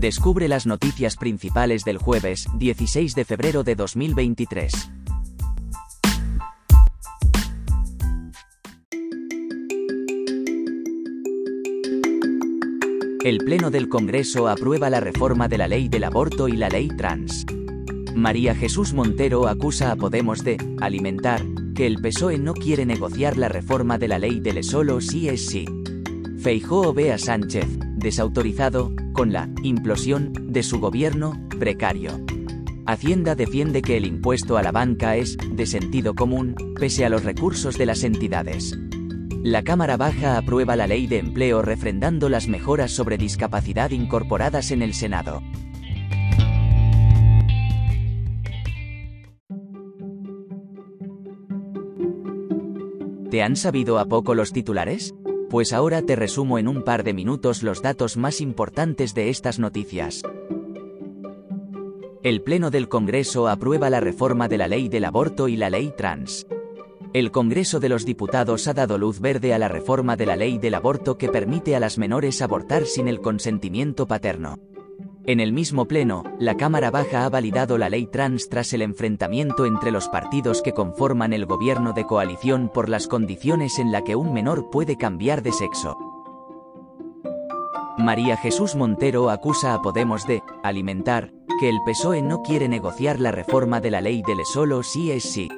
Descubre las noticias principales del jueves 16 de febrero de 2023. El Pleno del Congreso aprueba la reforma de la ley del aborto y la ley trans. María Jesús Montero acusa a Podemos de alimentar que el PSOE no quiere negociar la reforma de la ley del solo sí es sí. Feijóo ve a Sánchez, desautorizado, con la implosión de su gobierno precario. Hacienda defiende que el impuesto a la banca es de sentido común, pese a los recursos de las entidades. La Cámara Baja aprueba la ley de empleo refrendando las mejoras sobre discapacidad incorporadas en el Senado. ¿Te han sabido a poco los titulares? Pues ahora te resumo en un par de minutos los datos más importantes de estas noticias. El Pleno del Congreso aprueba la reforma de la ley del aborto y la ley trans. El Congreso de los Diputados ha dado luz verde a la reforma de la ley del aborto que permite a las menores abortar sin el consentimiento paterno. En el mismo pleno, la Cámara Baja ha validado la ley trans tras el enfrentamiento entre los partidos que conforman el gobierno de coalición por las condiciones en la que un menor puede cambiar de sexo. María Jesús Montero acusa a Podemos de alimentar que el PSOE no quiere negociar la reforma de la ley del solo sí es sí.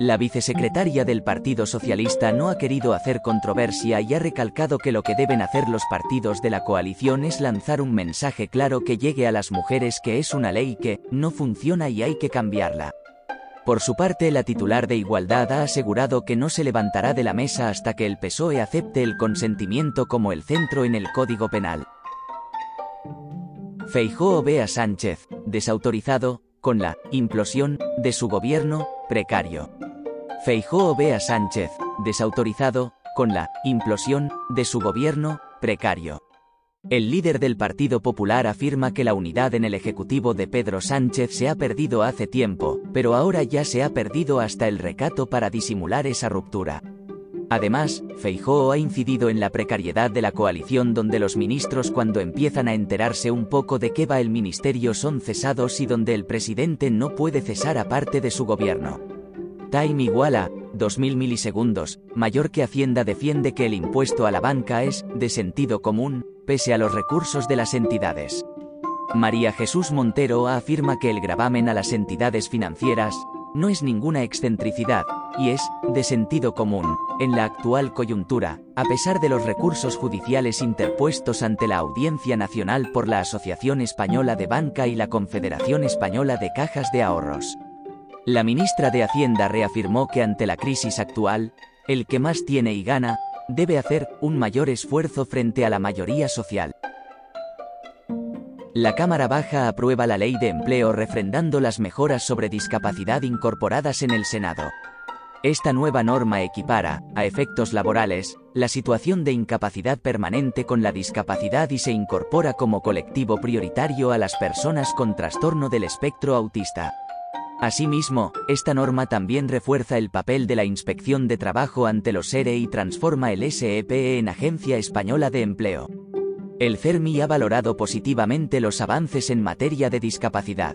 La vicesecretaria del Partido Socialista no ha querido hacer controversia y ha recalcado que lo que deben hacer los partidos de la coalición es lanzar un mensaje claro que llegue a las mujeres que es una ley que no funciona y hay que cambiarla. Por su parte, la titular de Igualdad ha asegurado que no se levantará de la mesa hasta que el PSOE acepte el consentimiento como el centro en el Código Penal. Feijóo ve a Sánchez, desautorizado, con la implosión de su gobierno precario. Feijóo ve a Sánchez, desautorizado, con la implosión de su gobierno precario. El líder del Partido Popular afirma que la unidad en el Ejecutivo de Pedro Sánchez se ha perdido hace tiempo, pero ahora ya se ha perdido hasta el recato para disimular esa ruptura. Además, Feijóo ha incidido en la precariedad de la coalición donde los ministros cuando empiezan a enterarse un poco de qué va el ministerio son cesados y donde el presidente no puede cesar aparte de su gobierno. Time igual a 2000 milisegundos, mayor que Hacienda defiende que el impuesto a la banca es de sentido común, pese a los recursos de las entidades. María Jesús Montero afirma que el gravamen a las entidades financieras no es ninguna excentricidad, y es de sentido común, en la actual coyuntura, a pesar de los recursos judiciales interpuestos ante la Audiencia Nacional por la Asociación Española de Banca y la Confederación Española de Cajas de Ahorros. La ministra de Hacienda reafirmó que ante la crisis actual, el que más tiene y gana, debe hacer un mayor esfuerzo frente a la mayoría social. La Cámara Baja aprueba la ley de empleo refrendando las mejoras sobre discapacidad incorporadas en el Senado. Esta nueva norma equipara, a efectos laborales, la situación de incapacidad permanente con la discapacidad y se incorpora como colectivo prioritario a las personas con trastorno del espectro autista. Asimismo, esta norma también refuerza el papel de la Inspección de Trabajo ante los ERE y transforma el SEPE en Agencia Española de Empleo. El CERMI ha valorado positivamente los avances en materia de discapacidad.